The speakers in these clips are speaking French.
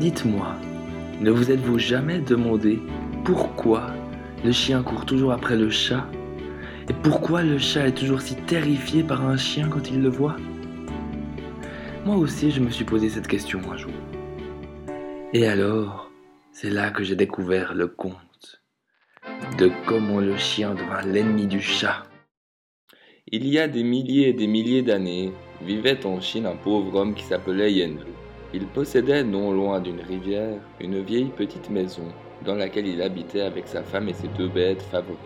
Dites-moi, ne vous êtes-vous jamais demandé pourquoi le chien court toujours après le chat? Et pourquoi le chat est toujours si terrifié par un chien quand il le voit? Moi aussi, je me suis posé cette question un jour. Et alors, c'est là que j'ai découvert le conte de comment le chien devint l'ennemi du chat. Il y a des milliers et des milliers d'années, vivait en Chine un pauvre homme qui s'appelait Yenlu. Il possédait non loin d'une rivière une vieille petite maison dans laquelle il habitait avec sa femme et ses deux bêtes favorites,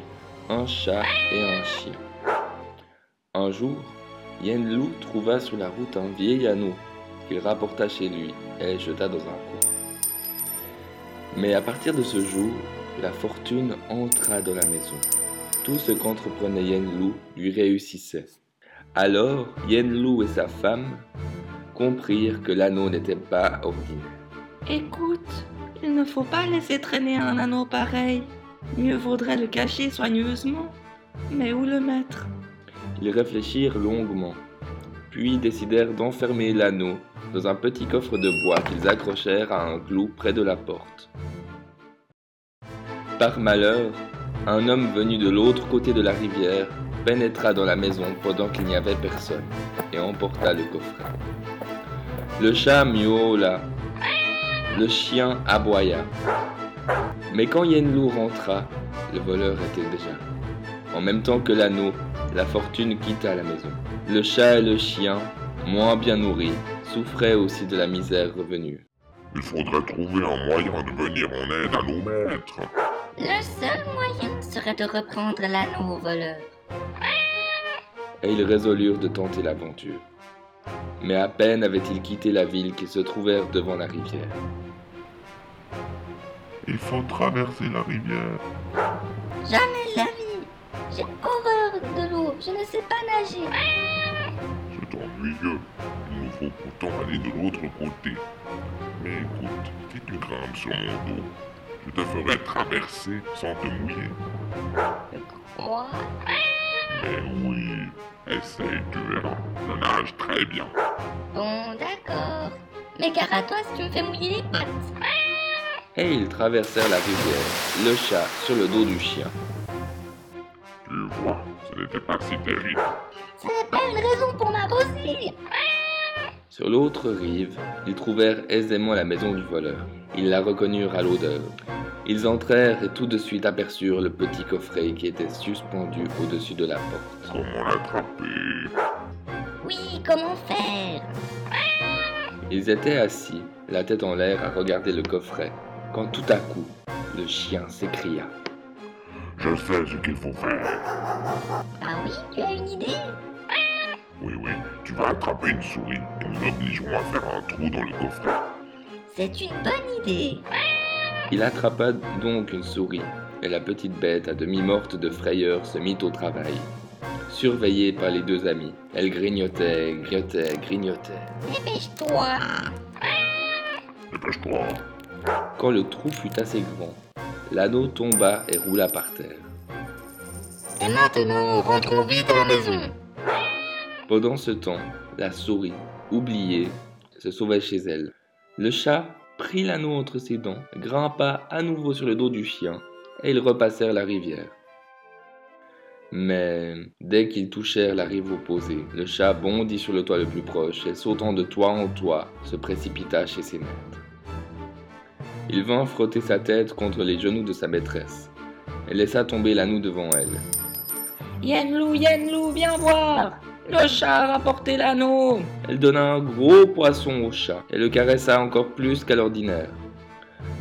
un chat et un chien. Un jour, Yenlu trouva sur la route un vieil anneau qu'il rapporta chez lui et jeta dans un coin. Mais à partir de ce jour, la fortune entra dans la maison. Tout ce qu'entreprenait Yenlu lui réussissait. Alors Yenlu et sa femme comprirent que l'anneau n'était pas ordinaire. Écoute, il ne faut pas laisser traîner un anneau pareil. Mieux vaudrait le cacher soigneusement. Mais où le mettre? Ils réfléchirent longuement, puis décidèrent d'enfermer l'anneau dans un petit coffre de bois qu'ils accrochèrent à un clou près de la porte. Par malheur, un homme venu de l'autre côté de la rivière pénétra dans la maison pendant qu'il n'y avait personne et emporta le coffret. Le chat miaula, le chien aboya. Mais quand Yenlu rentra, le voleur était déjà. En même temps que l'anneau, la fortune quitta la maison. Le chat et le chien, moins bien nourris, souffraient aussi de la misère revenue. Il faudrait trouver un moyen de venir en aide à nos maîtres. Le seul moyen serait de reprendre l'anneau au voleur. Et ils résolurent de tenter l'aventure. Mais à peine avaient-ils quitté la ville qu'ils se trouvèrent devant la rivière. Il faut traverser la rivière. Jamais la vie. J'ai horreur de l'eau. Je ne sais pas nager. C'est ennuyeux. Il nous faut pourtant aller de l'autre côté. Mais écoute, si tu grimpes sur mon dos, je te ferai traverser sans te mouiller. Quoi Mais oui, essaye, tu verras. Je nage très bien. Bon, d'accord. Mais gare à toi si tu me fais mouiller les pattes? Et ils traversèrent la rivière, le chat sur le dos du chien. Tu vois, ce n'était pas si terrible. Ce n'est pas une raison pour m'arroser. Sur l'autre rive, ils trouvèrent aisément la maison du voleur. Ils la reconnurent à l'odeur. Ils entrèrent et tout de suite aperçurent le petit coffret qui était suspendu au-dessus de la porte. Comment l'attraper? Oui, comment faire? Ils étaient assis, la tête en l'air à regarder le coffret, quand tout à coup, le chien s'écria. Je sais ce qu'il faut faire. Ah oui, tu as une idée? Oui, oui, tu vas attraper une souris et nous l'obligerons à faire un trou dans le coffret. C'est une bonne idée. Il attrapa donc une souris, et la petite bête, à demi morte de frayeur, se mit au travail. Surveillée par les deux amis, elle grignotait, grignotait, grignotait. Dépêche-toi. Dépêche-toi. Quand le trou fut assez grand, l'anneau tomba et roula par terre. Et maintenant, rentrons vite à la maison. Pendant ce temps, la souris, oubliée, se sauvait chez elle. Le chat prit l'anneau entre ses dents, grimpa à nouveau sur le dos du chien, et ils repassèrent la rivière. Mais dès qu'ils touchèrent la rive opposée, le chat bondit sur le toit le plus proche et sautant de toit en toit, se précipita chez ses maîtres. Il vint frotter sa tête contre les genoux de sa maîtresse et laissa tomber l'anneau devant elle. Yenlou, Yenlou, viens voir Le chat a rapporté l'anneau Elle donna un gros poisson au chat et le caressa encore plus qu'à l'ordinaire.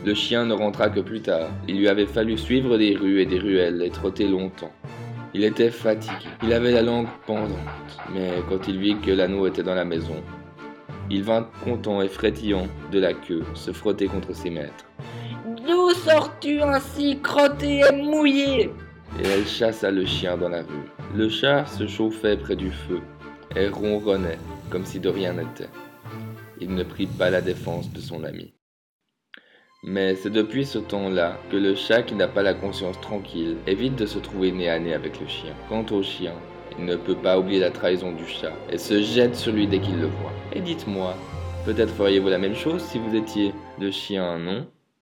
Le chien ne rentra que plus tard. Il lui avait fallu suivre des rues et des ruelles et trotter longtemps. Il était fatigué. Il avait la langue pendante. Mais quand il vit que l'anneau était dans la maison, il vint content et frétillant de la queue se frotter contre ses maîtres. D'où sors-tu ainsi crotté et mouillé? Et elle chassa le chien dans la rue. Le chat se chauffait près du feu et ronronnait comme si de rien n'était. Il ne prit pas la défense de son ami. Mais c'est depuis ce temps-là que le chat qui n'a pas la conscience tranquille évite de se trouver nez à nez avec le chien. Quant au chien, il ne peut pas oublier la trahison du chat et se jette sur lui dès qu'il le voit. Et dites-moi, Peut-être feriez-vous la même chose si vous étiez le chien, non?